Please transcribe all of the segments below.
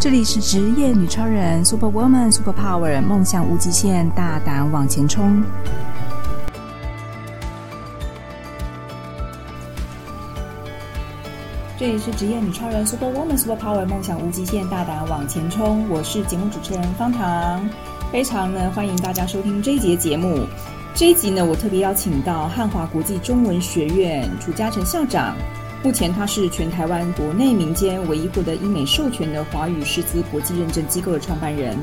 这里是职业女超人，Super Woman，Super Power，梦想无极限，大胆往前冲。这里是职业女超人，Super Woman，Super Power，梦想无极限，大胆往前冲。我是节目主持人方糖，非常呢欢迎大家收听这一节节目。这一集呢，我特别邀请到汉华国际中文学院楚嘉诚校长。目前，他是全台湾国内民间唯一获得英美授权的华语师资国际认证机构的创办人，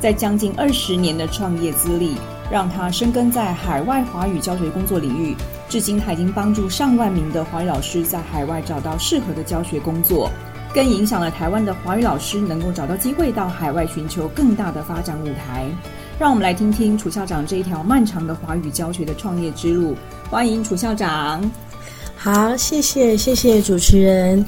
在将近二十年的创业资历，让他深耕在海外华语教学工作领域。至今，他已经帮助上万名的华语老师在海外找到适合的教学工作，更影响了台湾的华语老师能够找到机会到海外寻求更大的发展舞台。让我们来听听楚校长这一条漫长的华语教学的创业之路。欢迎楚校长。好，谢谢谢谢主持人，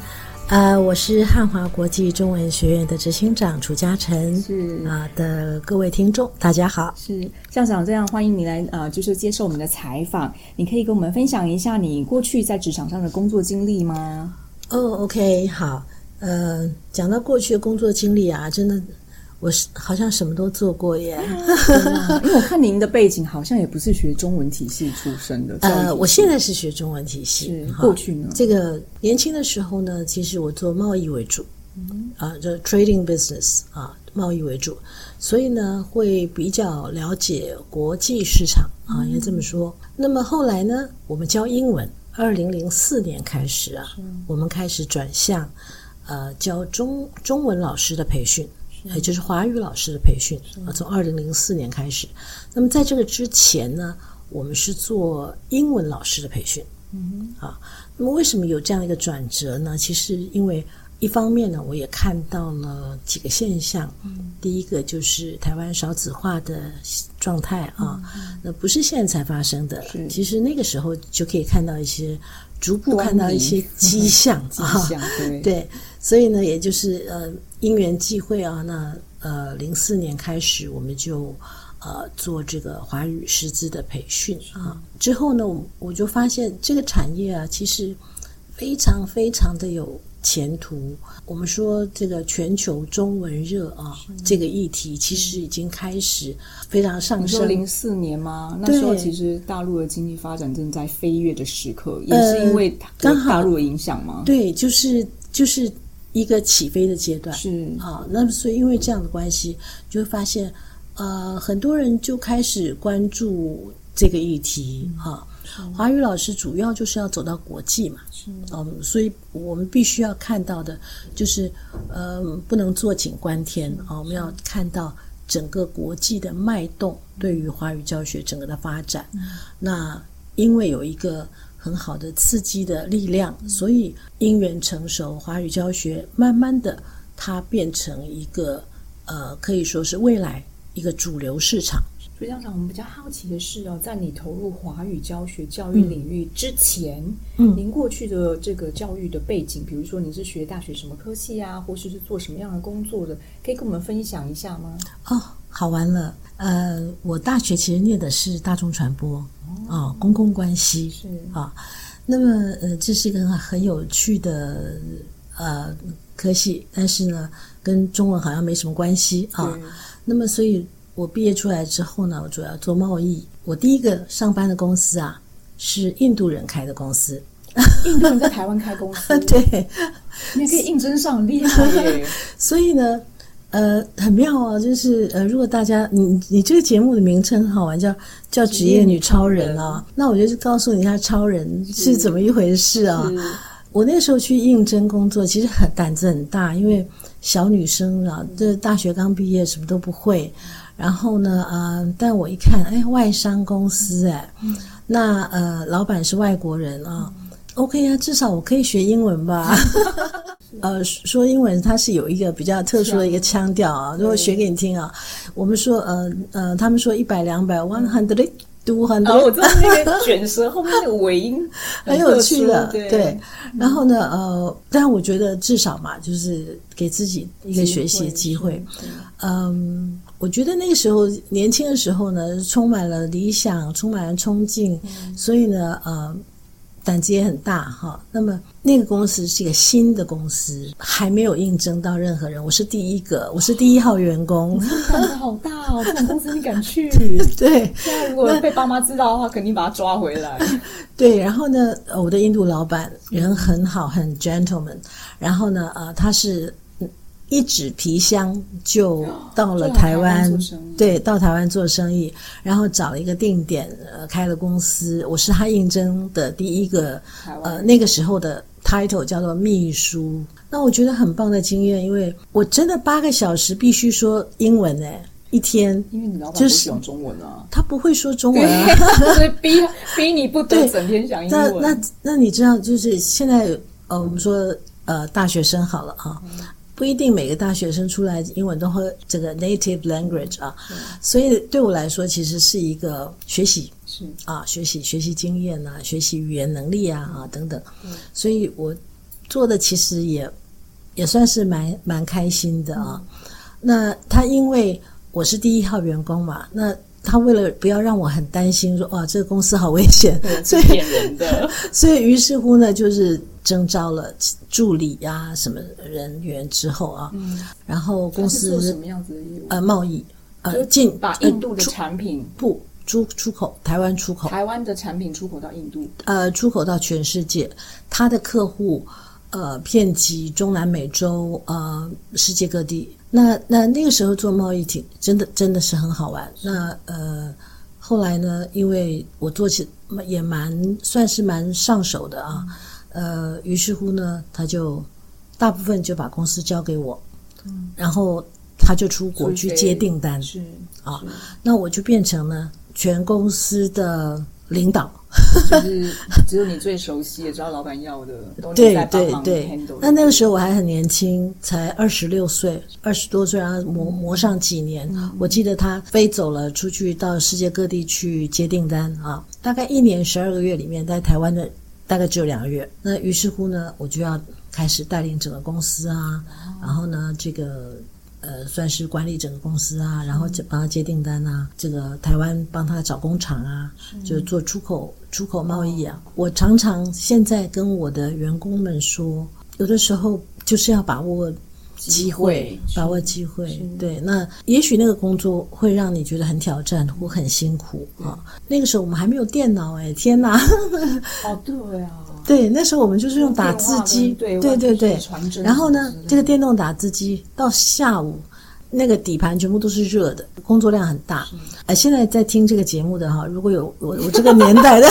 呃，我是汉华国际中文学院的执行长楚嘉诚，是啊、呃、的各位听众，大家好，是校长，这样欢迎你来呃，就是接受我们的采访，你可以跟我们分享一下你过去在职场上的工作经历吗？哦，OK，好，呃，讲到过去的工作经历啊，真的。我是好像什么都做过耶，因为我看您的背景好像也不是学中文体系出身的。呃，我现在是学中文体系，过去呢？这个年轻的时候呢，其实我做贸易为主，嗯、啊，就 trading business 啊，贸易为主，所以呢会比较了解国际市场啊，应该这么说。嗯、那么后来呢，我们教英文，二零零四年开始啊，我们开始转向呃教中中文老师的培训。也就是华语老师的培训啊，从二零零四年开始。那么在这个之前呢，我们是做英文老师的培训。嗯，啊，那么为什么有这样一个转折呢？其实因为一方面呢，我也看到了几个现象。嗯，第一个就是台湾少子化的状态啊，那不是现在才发生的，其实那个时候就可以看到一些。逐步看到一些迹象 啊，对，对，所以呢，也就是呃因缘际会啊，那呃零四年开始，我们就呃做这个华语师资的培训啊。之后呢，我我就发现这个产业啊，其实非常非常的有。前途，我们说这个全球中文热啊，这个议题其实已经开始非常上升。零四年吗？那时候其实大陆的经济发展正在飞跃的时刻，也是因为大陆的影响吗？对，就是就是一个起飞的阶段。是啊，那么所以因为这样的关系，就会发现呃，很多人就开始关注这个议题啊。华语老师主要就是要走到国际嘛，嗯，所以我们必须要看到的，就是呃，不能坐井观天啊，我们要看到整个国际的脉动对于华语教学整个的发展。那因为有一个很好的刺激的力量，所以因缘成熟，华语教学慢慢的它变成一个呃，可以说是未来一个主流市场。所以，校长，我们比较好奇的是哦，在你投入华语教学教育领域之前，嗯，您过去的这个教育的背景，比如说你是学大学什么科系啊，或是是做什么样的工作的，可以跟我们分享一下吗？哦，好玩了，呃，我大学其实念的是大众传播，啊，哦，公共关系是啊，那么呃，这是一个很很有趣的呃科系，但是呢，跟中文好像没什么关系啊，那么所以。我毕业出来之后呢，我主要做贸易。我第一个上班的公司啊，是印度人开的公司。印度人在台湾开公司，对，你可以应征上，厉害耶！所以呢，呃，很妙啊，就是呃，如果大家你你这个节目的名称很好玩，叫叫职业女超人啊，那我就告诉你一下，超人是怎么一回事啊？我那时候去应征工作，其实很胆子很大，因为小女生啊，这大学刚毕业，什么都不会。然后呢，呃，但我一看，哎，外商公司，哎，那呃，老板是外国人啊，嗯，OK 啊，至少我可以学英文吧？呃，说英文它是有一个比较特殊的一个腔调啊，如果学给你听啊，我们说，呃呃，他们说一百两百，one hundred two hundred，哦，我知道那个卷舌 后面那个尾音很，很有趣的，对。对然后呢，呃，但我觉得至少嘛，就是给自己一个学习的机会，嗯。我觉得那个时候年轻的时候呢，充满了理想，充满了冲劲，嗯、所以呢，呃，胆子也很大哈。那么那个公司是一个新的公司，还没有应征到任何人，我是第一个，我是第一号员工。胆子好大哦！这种公司你敢去？对。现在如果被爸妈知道的话，肯定把他抓回来。对，然后呢，我的印度老板人很好，很 gentleman。然后呢，呃，他是。一纸皮箱就到了台湾，对，到台湾做生意，然后找了一个定点，呃，开了公司。我是他应征的第一个，呃，那个时候的 title 叫做秘书。那我觉得很棒的经验，因为我真的八个小时必须说英文哎，一天，因为你老板不喜欢中文啊，他不会说中文啊，所以逼 逼你不得整天讲英文。那那那你知道，就是现在呃，我们说呃，大学生好了啊。嗯不一定每个大学生出来英文都会这个 native language 啊，所以对我来说其实是一个学习，是。啊，学习学习经验啊，学习语言能力啊啊等等，所以我做的其实也也算是蛮蛮开心的啊。那他因为我是第一号员工嘛，那他为了不要让我很担心说哇这个公司好危险，所以 所以于是乎呢就是。征召了助理呀、啊，什么人员之后啊，嗯、然后公司做什么样子的业务？呃，贸易，呃，进把印度的产品、呃、不出出口，台湾出口，台湾的产品出口到印度，呃，出口到全世界。他的客户呃，遍及中南美洲，呃，世界各地。那那那个时候做贸易挺真的真的是很好玩。那呃，后来呢，因为我做起也蛮算是蛮上手的啊。嗯呃，于是乎呢，他就大部分就把公司交给我，嗯，然后他就出国去接订单，是啊，那我就变成了全公司的领导，就是只有你最熟悉，也知道老板要的，都对对对。那那个时候我还很年轻，才二十六岁，二十多岁，然后磨磨上几年。嗯，我记得他飞走了，出去到世界各地去接订单啊，大概一年十二个月里面，在台湾的。大概只有两个月，那于是乎呢，我就要开始带领整个公司啊，然后呢，这个呃，算是管理整个公司啊，然后就帮他接订单啊，这个台湾帮他找工厂啊，就是做出口出口贸易啊。我常常现在跟我的员工们说，有的时候就是要把握。机会，把握机会，对。那也许那个工作会让你觉得很挑战或很辛苦啊。那个时候我们还没有电脑，哎，天哪！哦，对啊，对，那时候我们就是用打字机，对对对对。然后呢，这个电动打字机到下午。那个底盘全部都是热的，工作量很大。哎，现在在听这个节目的哈，如果有我我这个年代的，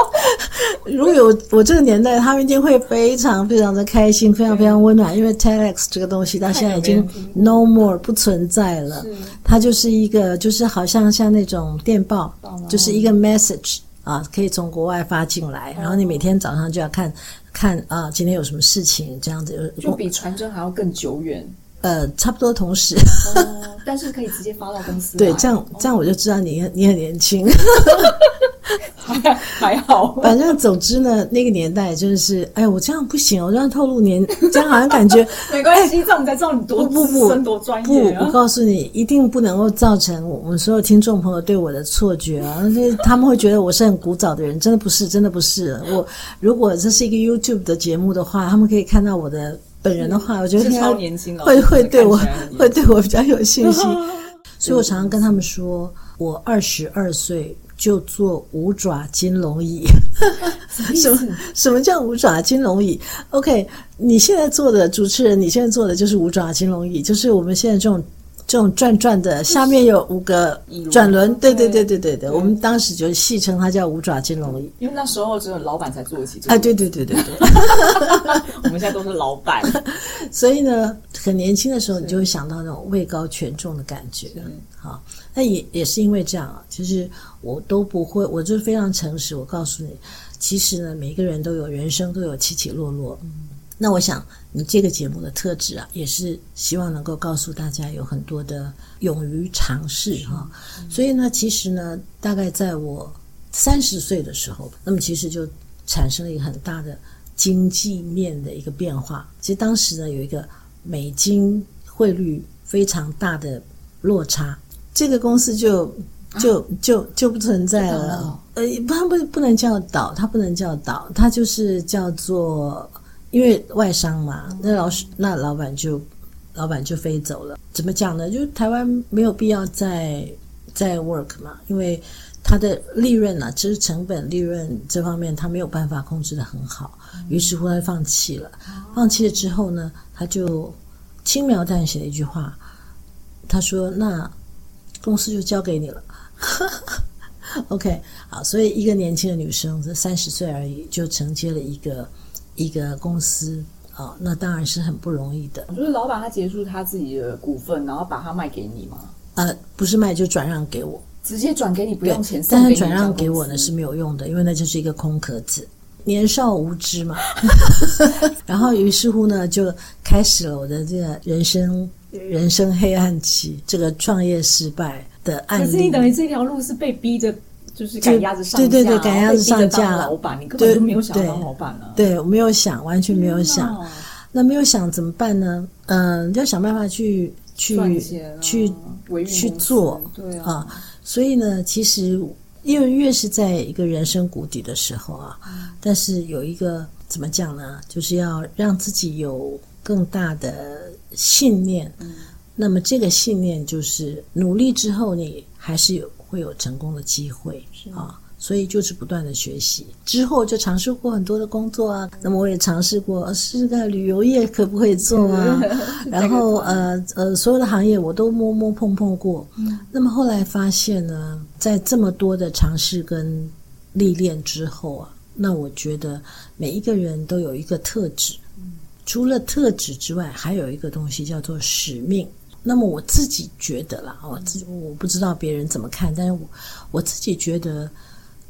如果有我这个年代，他们一定会非常非常的开心，非常非常温暖，因为 Telex 这个东西到现在已经 no more 不存在了，它就是一个就是好像像那种电报，就是一个 message 啊，可以从国外发进来，然后你每天早上就要看看啊，今天有什么事情这样子，就比传真还要更久远。呃，差不多同时，哦，但是可以直接发到公司。对，这样这样我就知道你你很年轻，还 还好。反正总之呢，那个年代真的是，哎，我这样不行，我这样透露年，这样好像感觉 没关系，这样我们才知道你多资深多专业。不，我告诉你，一定不能够造成我们所有听众朋友对我的错觉啊，他们会觉得我是很古早的人，真的不是，真的不是。我如果这是一个 YouTube 的节目的话，他们可以看到我的。本人的话，我觉得超年轻，会会对我会对我比较有信心，所以我常常跟他们说，我二十二岁就做五爪金龙椅。什么什么叫五爪金龙椅？OK，你现在做的主持人，你现在做的就是五爪金龙椅，就是我们现在这种。这种转转的，下面有五个转轮，对对对对对对，我们当时就戏称它叫五爪金龙椅，因为那时候只有老板才做得起。哎，对对对对对，我们现在都是老板，所以呢，很年轻的时候你就会想到那种位高权重的感觉。好，那也也是因为这样啊，其实我都不会，我就非常诚实，我告诉你，其实呢，每个人都有人生都有起起落落。那我想，你这个节目的特质啊，也是希望能够告诉大家有很多的勇于尝试哈。所以呢，其实呢，大概在我三十岁的时候，那么其实就产生了一个很大的经济面的一个变化。其实当时呢，有一个美金汇率非常大的落差，这个公司就就就就不存在了。呃，不，他不不能叫倒，它不能叫倒，它就是叫做，因为外商嘛，那老师那老板就老板就飞走了。怎么讲呢？就是台湾没有必要再再 work 嘛，因为他的利润啊，其实成本利润这方面他没有办法控制的很好，于是乎他放弃了。放弃了之后呢，他就轻描淡写的一句话，他说：“那公司就交给你了。” OK，好，所以一个年轻的女生，这三十岁而已，就承接了一个一个公司啊，那当然是很不容易的。就是老板他结束他自己的股份，然后把它卖给你吗？呃，不是卖，就转让给我，直接转给你，不用钱。但是转让给我呢是没有用的，因为那就是一个空壳子，年少无知嘛。然后于是乎呢，就开始了我的这个人生人生黑暗期，这个创业失败。的案例，可是你等于这条路是被逼着，就是赶鸭子上架，对对对，赶鸭子上架了。老板，你根本就没有想当老板了。对，我没有想，完全没有想。嗯、那没有想怎么办呢？嗯、呃，要想办法去去去去做。对啊，啊，所以呢，其实因为越是在一个人生谷底的时候啊，嗯、但是有一个怎么讲呢？就是要让自己有更大的信念。嗯那么这个信念就是努力之后，你还是有会有成功的机会啊，所以就是不断的学习。之后就尝试过很多的工作啊，那么我也尝试过试试看旅游业可不可以做啊，然后呃呃所有的行业我都摸摸碰碰过。那么后来发现呢，在这么多的尝试跟历练之后啊，那我觉得每一个人都有一个特质，除了特质之外，还有一个东西叫做使命。那么我自己觉得啦，我自我不知道别人怎么看，但是我我自己觉得，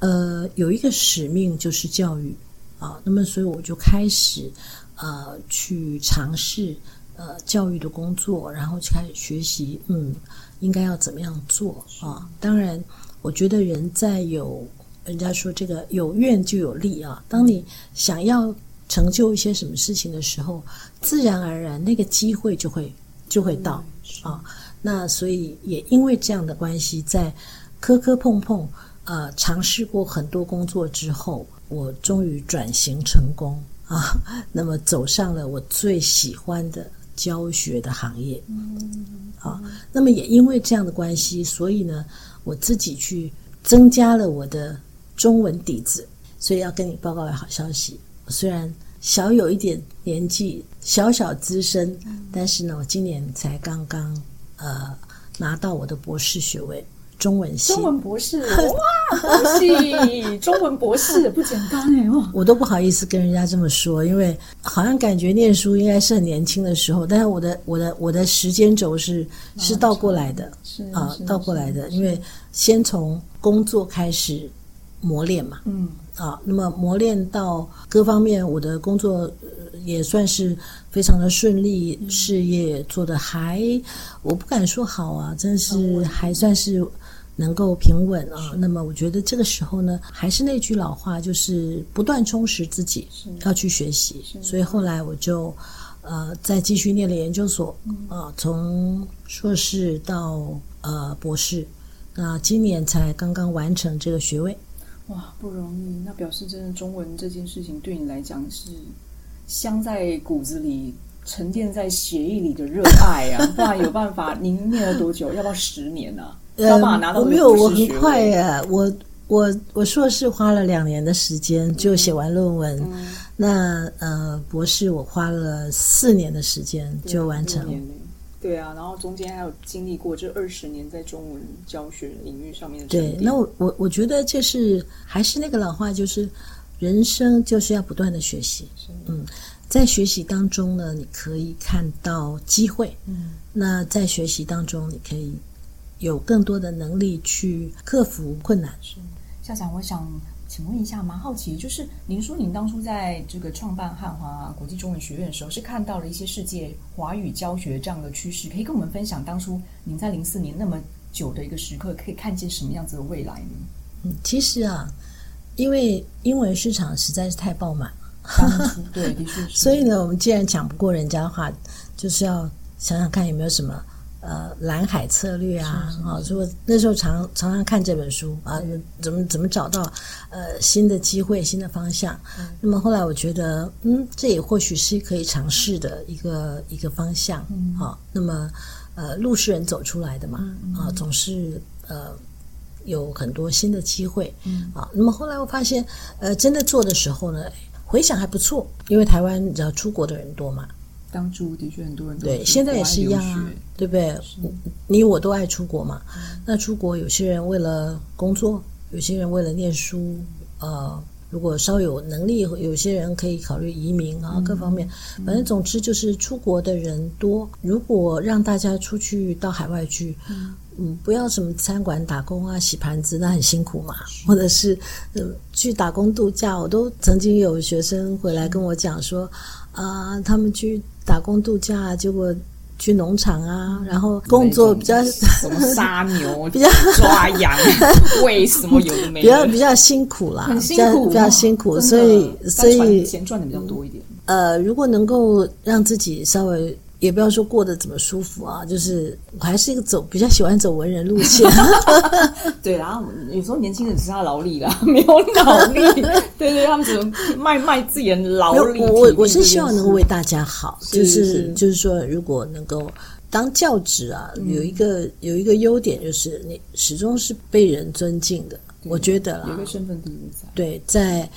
呃，有一个使命就是教育啊。那么所以我就开始呃去尝试呃教育的工作，然后去开始学习，嗯，应该要怎么样做啊？当然，我觉得人在有人家说这个有愿就有力啊。当你想要成就一些什么事情的时候，自然而然那个机会就会就会到。啊，那所以也因为这样的关系，在磕磕碰碰，呃，尝试过很多工作之后，我终于转型成功啊。那么走上了我最喜欢的教学的行业。嗯，啊，那么也因为这样的关系，所以呢，我自己去增加了我的中文底子。所以要跟你报告个好消息，虽然小有一点年纪。小小资深，但是呢，我今年才刚刚呃拿到我的博士学位，中文系。中文博士，哇，恭喜！中文博士不简单哎，哇！我都不好意思跟人家这么说，因为好像感觉念书应该是很年轻的时候，但是我的我的我的时间轴是是倒过来的，是啊，倒过来的，因为先从工作开始磨练嘛，嗯啊，那么磨练到各方面，我的工作。也算是非常的顺利，事业做的还，我不敢说好啊，真是还算是能够平稳啊。那么我觉得这个时候呢，还是那句老话，就是不断充实自己，要去学习。所以后来我就呃再继续念了研究所啊，从硕士到呃博士，那今年才刚刚完成这个学位。哇，不容易。那表示真的中文这件事情对你来讲是。镶在骨子里、沉淀在血液里的热爱啊，不然有办法？您念了多久？要不要十年呢、啊？要办法拿到？没有，我很快呀。我我我硕士花了两年的时间就写完论文，嗯、那呃博士我花了四年的时间就完成。对啊，然后中间还有经历过这二十年在中文教学领域上面的。对，那我我我觉得这是还是那个老话，就是。人生就是要不断的学习，嗯，在学习当中呢，你可以看到机会，嗯，那在学习当中，你可以有更多的能力去克服困难。是，校长，我想请问一下，蛮好奇，就是您说您当初在这个创办汉华国际中文学院的时候，是看到了一些世界华语教学这样的趋势，可以跟我们分享当初您在零四年那么久的一个时刻，可以看见什么样子的未来呢？嗯，其实啊。因为英文市场实在是太爆满了，对，的确是。所以呢，我们既然讲不过人家的话，就是要想想看有没有什么呃蓝海策略啊，啊，所以我那时候常常常看这本书啊，怎么怎么找到呃新的机会、新的方向。嗯、那么后来我觉得，嗯，这也或许是可以尝试的一个一个方向。嗯，好，那么呃，路是人走出来的嘛，嗯、啊，总是呃有很多新的机会。嗯，啊，那么后来我发现，呃，真的做的时候呢，回想还不错，因为台湾你知道出国的人多嘛。当初的确很多人都对，现在也是一样啊，对不对？你我都爱出国嘛。嗯、那出国，有些人为了工作，有些人为了念书，呃，如果稍有能力，有些人可以考虑移民啊，各方面。嗯、反正总之就是出国的人多。如果让大家出去到海外去，嗯，嗯，不要什么餐馆打工啊、洗盘子，那很辛苦嘛。或者是呃，去打工度假，我都曾经有学生回来跟我讲说。啊，他们去打工度假，结果去农场啊，然后工作比较什么杀牛，比较抓羊，为什么有的没的？比较比较辛苦啦，很辛苦，比较辛苦，所以所以钱赚的比较多一点。呃，如果能够让自己稍微。也不要说过得怎么舒服啊，就是我还是一个走比较喜欢走文人路线。对，然后有时候年轻人只是他劳力啦，没有脑力。对对，他们只能卖卖自己的劳力。我我是希望能够为大家好，就是就是说，如果能够当教职啊，有一个有一个优点就是你始终是被人尊敬的。我觉得啦，有个身份地位在。对，在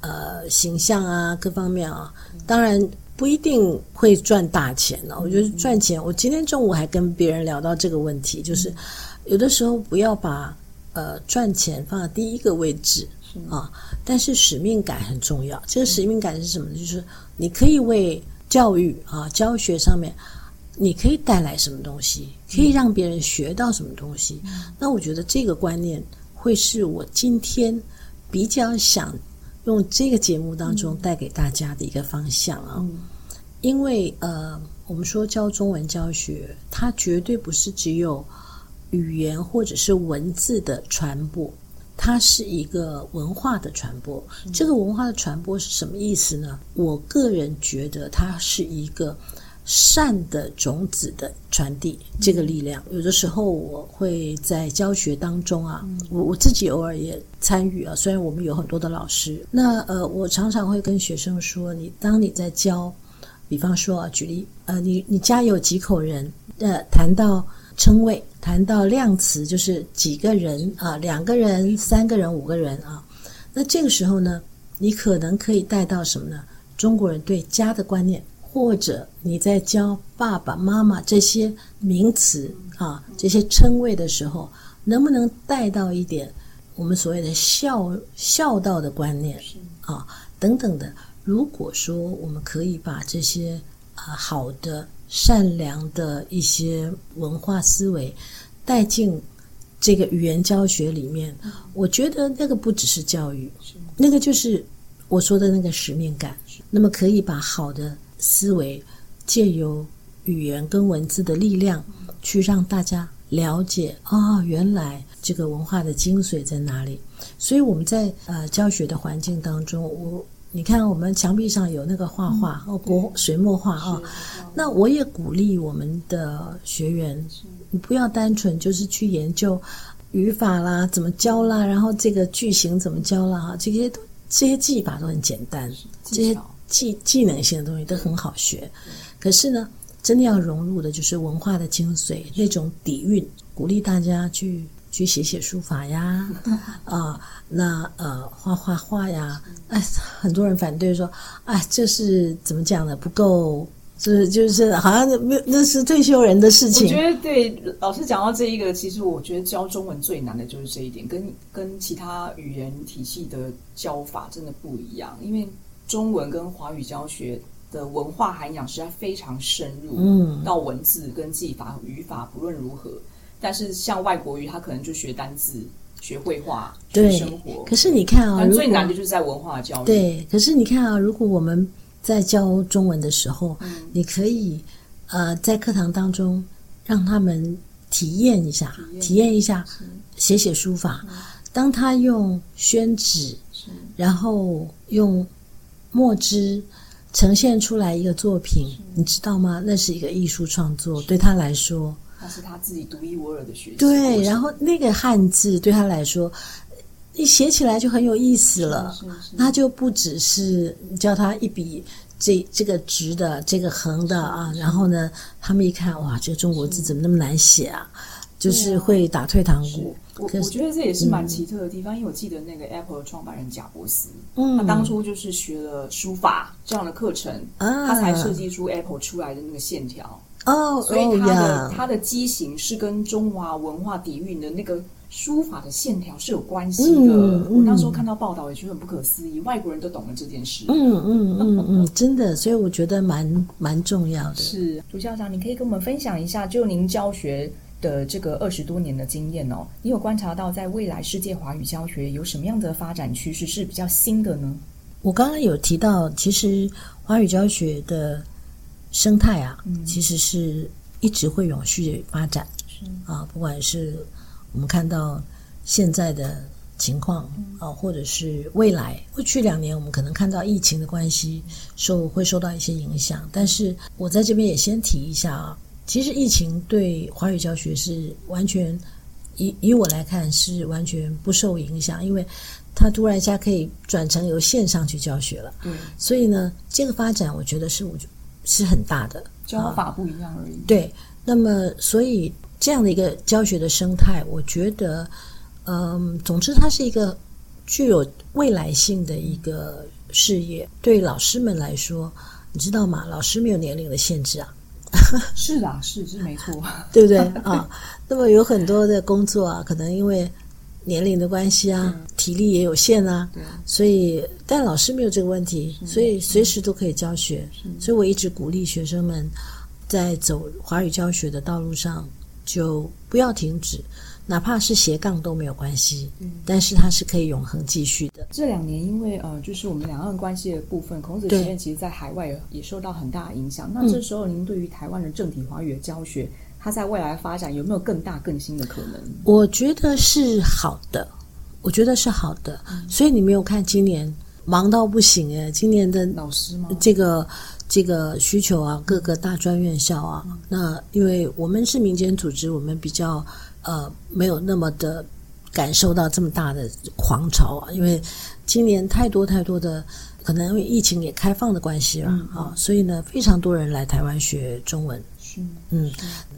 呃形象啊各方面啊，当然。不一定会赚大钱呢。我觉得赚钱，我今天中午还跟别人聊到这个问题，就是有的时候不要把呃赚钱放在第一个位置啊，但是使命感很重要。这个使命感是什么呢？就是你可以为教育啊教学上面，你可以带来什么东西，可以让别人学到什么东西。那我觉得这个观念会是我今天比较想。用这个节目当中带给大家的一个方向啊，嗯、因为呃，我们说教中文教学，它绝对不是只有语言或者是文字的传播，它是一个文化的传播。嗯、这个文化的传播是什么意思呢？我个人觉得它是一个。善的种子的传递，这个力量，有的时候我会在教学当中啊，我我自己偶尔也参与啊。虽然我们有很多的老师，那呃，我常常会跟学生说，你当你在教，比方说啊，举例，呃，你你家有几口人？呃，谈到称谓，谈到量词，就是几个人啊，两个人、三个人、五个人啊。那这个时候呢，你可能可以带到什么呢？中国人对家的观念。或者你在教爸爸妈妈这些名词啊，这些称谓的时候，能不能带到一点我们所谓的孝孝道的观念啊等等的？如果说我们可以把这些啊好的善良的一些文化思维带进这个语言教学里面，我觉得那个不只是教育，那个就是我说的那个使命感。那么可以把好的。思维借由语言跟文字的力量，去让大家了解啊、哦，原来这个文化的精髓在哪里。所以我们在呃教学的环境当中，我你看我们墙壁上有那个画画哦，国水墨画啊，那我也鼓励我们的学员，你不要单纯就是去研究语法啦，怎么教啦，然后这个句型怎么教啦，哈，这些都这些技法都很简单，这些。技技能性的东西都很好学，可是呢，真的要融入的就是文化的精髓，那种底蕴。鼓励大家去去写写书法呀，啊、呃，那呃画画画呀。哎，很多人反对说，哎，这是怎么讲呢？不够，就是就是好像那那是退休人的事情。我觉得对老师讲到这一个，其实我觉得教中文最难的就是这一点，跟跟其他语言体系的教法真的不一样，因为。中文跟华语教学的文化涵养实在非常深入，嗯，到文字跟技法、语法不论如何，但是像外国语，他可能就学单字、学绘画、学生活。可是你看啊，最难的就是在文化教育。对，可是你看啊，如果我们在教中文的时候，嗯，你可以呃在课堂当中让他们体验一下，体验一下写写书法。当他用宣纸，然后用。墨汁呈现出来一个作品，你知道吗？那是一个艺术创作，对他来说，那是他自己独一无二的学习。对，然后那个汉字对他来说，一写起来就很有意思了。是是是，他就不只是叫他一笔这这个直的，这个横的啊，然后呢，他们一看哇，这个中国字怎么那么难写啊？就是会打退堂鼓。我我觉得这也是蛮奇特的地方，嗯、因为我记得那个 Apple 的创办人贾伯斯，嗯，他当初就是学了书法这样的课程，啊、他才设计出 Apple 出来的那个线条。哦，所以他的、哦、他的机型是跟中华文化底蕴的那个书法的线条是有关系的。嗯嗯、我那时候看到报道也觉得很不可思议，外国人都懂了这件事。嗯嗯嗯嗯，真的，所以我觉得蛮蛮重要的。是，朱校长，你可以跟我们分享一下，就您教学。的这个二十多年的经验哦，你有观察到在未来世界华语教学有什么样的发展趋势是比较新的呢？我刚刚有提到，其实华语教学的生态啊，嗯、其实是一直会永续发展。是啊，不管是我们看到现在的情况啊，或者是未来过去两年，我们可能看到疫情的关系受会受到一些影响，但是我在这边也先提一下啊。其实疫情对华语教学是完全，以以我来看是完全不受影响，因为它突然一下可以转成由线上去教学了。嗯，所以呢，这个发展我觉得是我是很大的，教法不一样而已。啊，对，那么所以这样的一个教学的生态，我觉得，嗯，总之它是一个具有未来性的一个事业。对老师们来说，你知道吗？老师没有年龄的限制啊。是的，是是没错，对不对啊？那么有很多的工作啊，可能因为年龄的关系啊，嗯、体力也有限啊，对所以但老师没有这个问题，所以随时都可以教学。所以我一直鼓励学生们在走华语教学的道路上，就不要停止。哪怕是斜杠都没有关系，嗯，但是它是可以永恒继续的。这两年，因为呃，就是我们两岸关系的部分，孔子学院其实在海外也受到很大的影响。那这时候，您对于台湾的正体华语的教学，嗯、它在未来发展有没有更大更新的可能？我觉得是好的，我觉得是好的。嗯、所以你没有看今年忙到不行哎，今年的老师吗？这个这个需求啊，各个大专院校啊，嗯、那因为我们是民间组织，我们比较。呃，没有那么的感受到这么大的狂潮啊，因为今年太多太多的，可能因为疫情也开放的关系了啊，所以呢，非常多人来台湾学中文。是，嗯，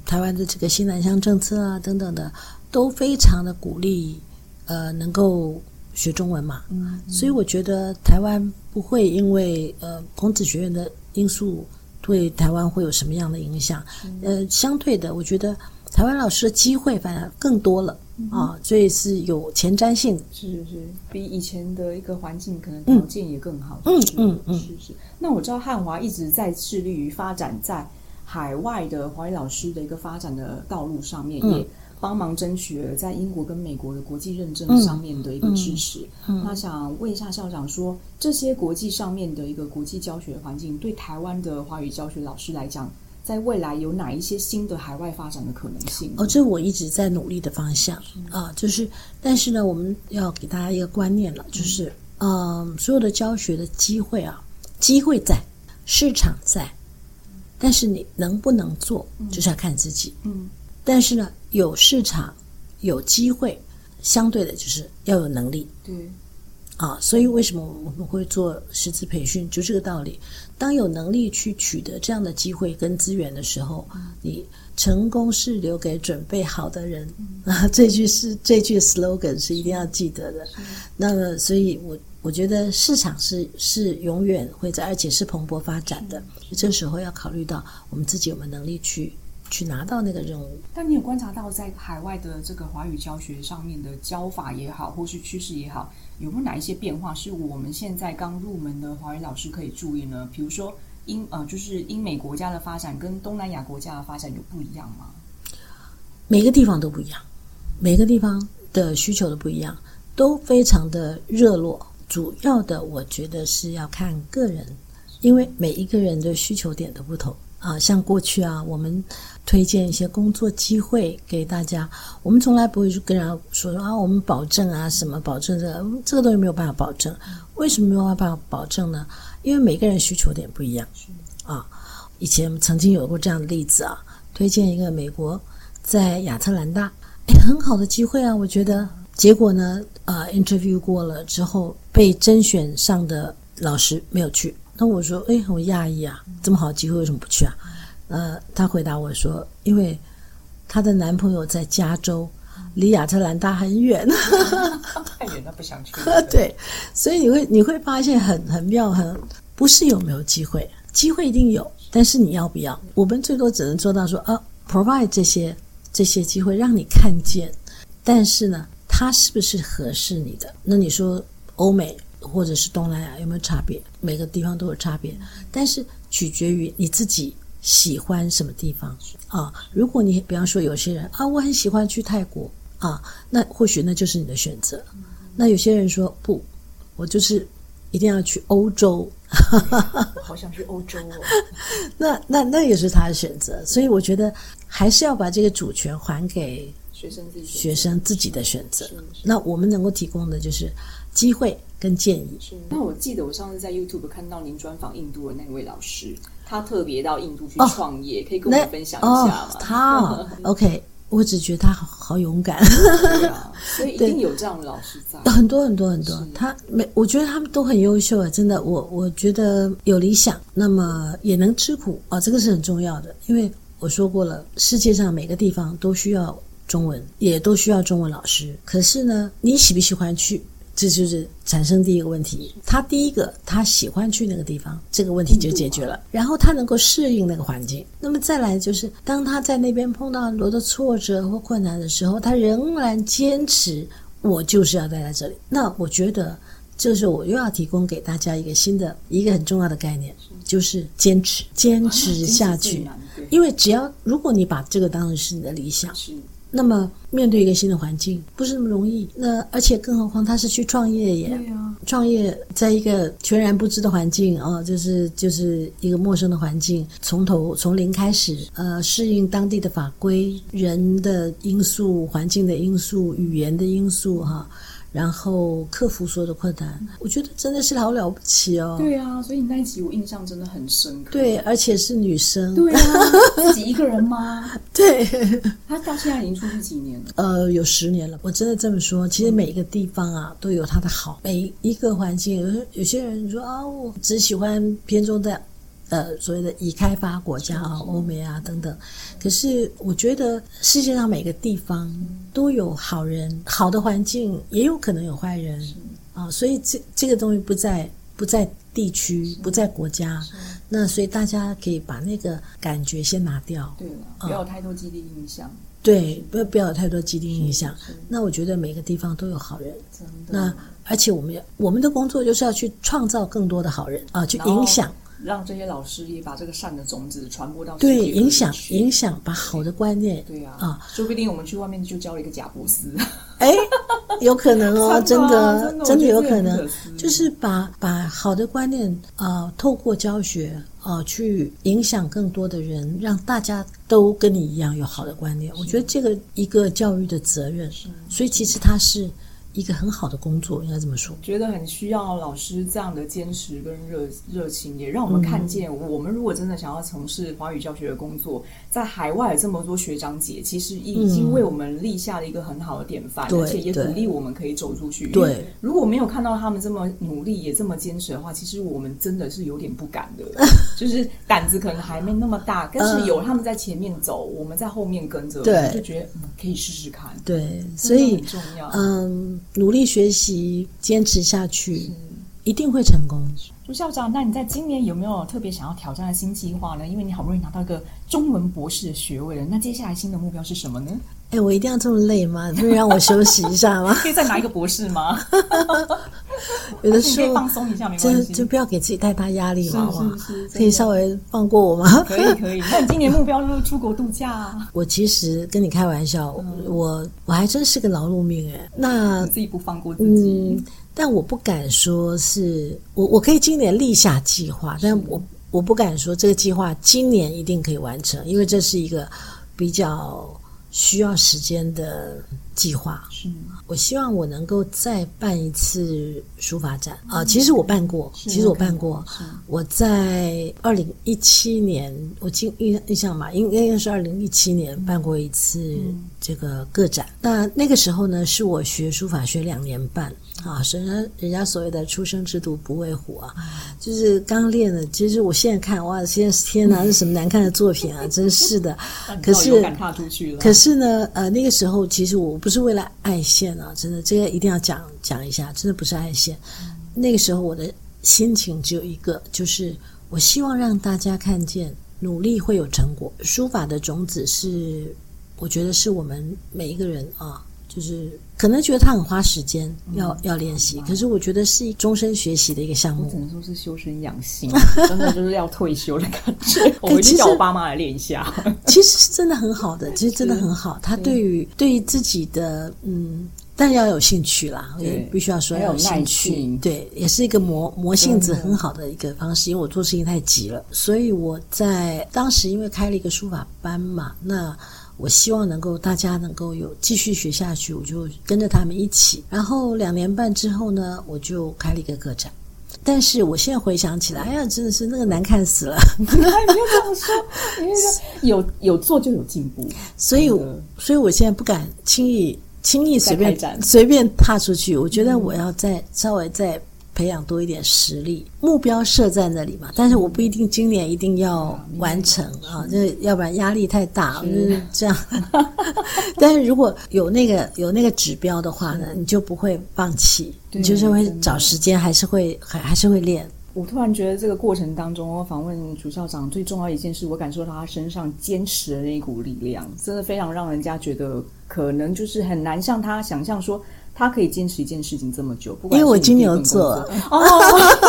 台湾的这个新南向政策啊等等的，都非常的鼓励呃能够学中文嘛。嗯，嗯所以我觉得台湾不会因为呃孔子学院的因素对台湾会有什么样的影响。嗯、呃，相对的，我觉得。台湾老师的机会反而更多了、嗯、啊，所以是有前瞻性，是是是，比以前的一个环境可能条件也更好。嗯嗯嗯，是是。那我知道汉华一直在致力于发展在海外的华语老师的一个发展的道路上面，嗯、也帮忙争取了在英国跟美国的国际认证上面的一个支持。那想问一下校长说，说这些国际上面的一个国际教学环境，对台湾的华语教学老师来讲，在未来有哪一些新的海外发展的可能性？哦，这我一直在努力的方向是啊，就是，但是呢，我们要给大家一个观念了，就是，嗯、呃，所有的教学的机会啊，机会在，市场在，但是你能不能做，就是要看自己。嗯，但是呢，有市场，有机会，相对的就是要有能力。对。啊，所以为什么我们会做师资培训？就这个道理。当有能力去取得这样的机会跟资源的时候，你成功是留给准备好的人 啊。这句是这句 slogan 是一定要记得的。那么，所以我我觉得市场是是永远会在，而且是蓬勃发展的。这时候要考虑到我们自己有没有能力去去拿到那个任务。但你有观察到在海外的这个华语教学上面的教法也好，或是趋势也好？有没有哪一些变化是我们现在刚入门的华语老师可以注意呢？比如说英呃，就是英美国家的发展跟东南亚国家的发展有不一样吗？每个地方都不一样，每个地方的需求都不一样，都非常的热络。主要的，我觉得是要看个人，因为每一个人的需求点都不同。啊，像过去啊，我们推荐一些工作机会给大家，我们从来不会跟人家说说啊，我们保证啊什么保证这个，这个东西没有办法保证。为什么没有办法保证呢？因为每个人需求点不一样。啊，以前曾经有过这样的例子啊，推荐一个美国在亚特兰大，哎，很好的机会啊，我觉得。结果呢，呃，interview 过了之后被甄选上的老师没有去。那我说，哎，我讶异啊，这么好的机会为什么不去啊？呃，他回答我说，因为她的男朋友在加州，离亚特兰大很远，太远他不想去。对，所以你会你会发现很很妙，很不是有没有机会，机会一定有，但是你要不要？我们最多只能做到说啊，provide 这些这些机会让你看见，但是呢，它是不是合适你的？那你说欧美或者是东南亚有没有差别？每个地方都有差别，但是取决于你自己喜欢什么地方啊。如果你比方说有些人啊，我很喜欢去泰国啊，那或许那就是你的选择。那有些人说不，我就是一定要去欧洲，我好想去欧洲哦。那那那也是他的选择，所以我觉得还是要把这个主权还给。学生自己学生自己的选择，那我们能够提供的就是机会跟建议。是，那我记得我上次在 YouTube 看到您专访印度的那位老师，他特别到印度去创业，哦、可以跟我们分享一下吗？哦、他 OK，我只觉得他好好勇敢。对啊，所以一定有这样的老师在。很多很多很多，他每我觉得他们都很优秀啊，真的。我我觉得有理想，那么也能吃苦啊、哦，这个是很重要的。因为我说过了，世界上每个地方都需要。中文也都需要中文老师，可是呢，你喜不喜欢去？这就是产生第一个问题。他第一个，他喜欢去那个地方，这个问题就解决了。然后他能够适应那个环境。那么再来就是，当他在那边碰到很多的挫折或困难的时候，他仍然坚持，我就是要待在这里。那我觉得，这时候我又要提供给大家一个新的、一个很重要的概念，就是坚持，坚持下去。因为只要如果你把这个当成是你的理想。那么面对一个新的环境不是那么容易，那而且更何况他是去创业耶，啊，创业在一个全然不知的环境啊，就是就是一个陌生的环境，从头从零开始，呃，适应当地的法规、人的因素、环境的因素、语言的因素，哈。然后克服所有的困难，我觉得真的是好了不起哦。对啊，所以你那一集我印象真的很深刻。对，而且是女生。对啊，自己一个人吗？对。她到现在已经出去几年了？呃，有十年了。我真的这么说，其实每一个地方啊都有它的好，每一个环境。有有些人说啊，我只喜欢偏重在。呃，所谓的已开发国家啊，欧美啊等等，可是我觉得世界上每个地方都有好人，好的环境也有可能有坏人啊，所以这这个东西不在不在地区，不在国家，那所以大家可以把那个感觉先拿掉，对了，不要有太多既定印象，对，不要不要有太多既定印象。那我觉得每个地方都有好人。那而且我们要我们的工作就是要去创造更多的好人啊，去影响。让这些老师也把这个善的种子传播到对，影响影响，把好的观念对啊。啊，说不定我们去外面就教了一个贾布斯，哎，有可能哦，真的真的有可能，就是把把好的观念啊、呃，透过教学啊、呃，去影响更多的人，让大家都跟你一样有好的观念。我觉得这个一个教育的责任，所以其实它是。一个很好的工作，应该这么说。觉得很需要老师这样的坚持跟热热情，也让我们看见，我们如果真的想要从事华语教学的工作，在海外有这么多学长姐，其实已经为我们立下了一个很好的典范，嗯、而且也鼓励我们可以走出去。对，如果没有看到他们这么努力，也这么坚持的话，其实我们真的是有点不敢的，就是胆子可能还没那么大。但是有他们在前面走，我们在后面跟着，对，就觉得、嗯、可以试试看。对，所以很重要。嗯。努力学习，坚持下去，一定会成功。朱校长，那你在今年有没有特别想要挑战的新计划呢？因为你好不容易拿到一个中文博士的学位了，那接下来新的目标是什么呢？哎，我一定要这么累吗？可以让我休息一下吗？可以再拿一个博士吗？有的时候放松一下没关系，就就不要给自己太大压力嘛，好吗？可以稍微放过我吗？可以可以。那你今年目标就是出国度假啊？我其实跟你开玩笑，嗯、我我还真是个劳碌命哎。那你自己不放过自己，嗯，但我不敢说是我我可以今年立下计划，但我我不敢说这个计划今年一定可以完成，因为这是一个比较。需要时间的计划。是，我希望我能够再办一次书法展啊！其实我办过，其实我办过。我在二零一七年，我记印印象嘛，应应该是二零一七年办过一次这个个展。那那个时候呢，是我学书法学两年半。啊，人家人家所谓的“初生之犊不畏虎”啊，就是刚练的。其实我现在看，哇，现在天哪，是什么难看的作品啊！真是的。可是，可是呢，呃，那个时候其实我不是为了爱线啊，真的，这个一定要讲讲一下，真的不是爱线。那个时候我的心情只有一个，就是我希望让大家看见努力会有成果。书法的种子是，我觉得是我们每一个人啊。就是可能觉得他很花时间要，要、嗯、要练习，可是我觉得是终身学习的一个项目。我只能说是修身养性，真的就是要退休的感觉。我回去叫我爸妈来练一下。其实是真的很好的，其实真的很好。他对于对于自己的嗯，但要有兴趣啦，也必须要说要有兴趣。对，也是一个磨磨性子很好的一个方式。因为我做事情太急了，所以我在当时因为开了一个书法班嘛，那。我希望能够大家能够有继续学下去，我就跟着他们一起。然后两年半之后呢，我就开了一个个展。但是我现在回想起来，哎呀，真的是那个难看死了！你又这么说，因为有有做就有进步，所以所以我现在不敢轻易轻易随便随便踏出去。我觉得我要再稍微再。培养多一点实力，目标设在那里嘛，但是我不一定今年一定要完成啊，这要不然压力太大，就是这样。但是如果有那个有那个指标的话呢，你就不会放弃，你就是会找时间，还是会还还是会练。我突然觉得这个过程当中，我访问楚校长最重要一件事，我感受到他身上坚持的那一股力量，真的非常让人家觉得可能就是很难像他想象说。他可以坚持一件事情这么久，不管因为我金牛座 哦，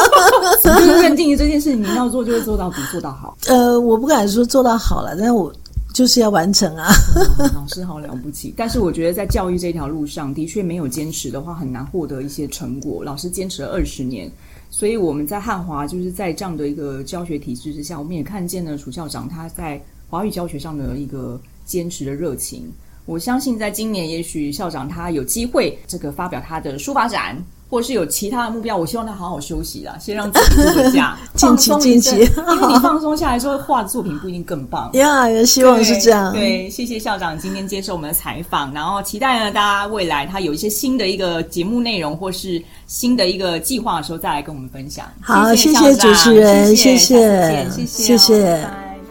就是认定这件事情你要做就会做到底，做到好。呃，我不敢说做到好了，但是我就是要完成啊。嗯、老师好了不起，但是我觉得在教育这条路上的确没有坚持的话，很难获得一些成果。老师坚持了二十年，所以我们在汉华就是在这样的一个教学体制之下，我们也看见了楚校长他在华语教学上的一个坚持的热情。我相信，在今年，也许校长他有机会这个发表他的书法展，或是有其他的目标。我希望他好好休息啦，先让自己度个假，放松一下。因为你放松下来之后，画的作品不一定更棒。呀，也希望是这样。对，谢谢校长今天接受我们的采访，然后期待呢，大家未来他有一些新的一个节目内容，或是新的一个计划的时候，再来跟我们分享。好，谢谢主持人，谢谢，谢谢，谢谢。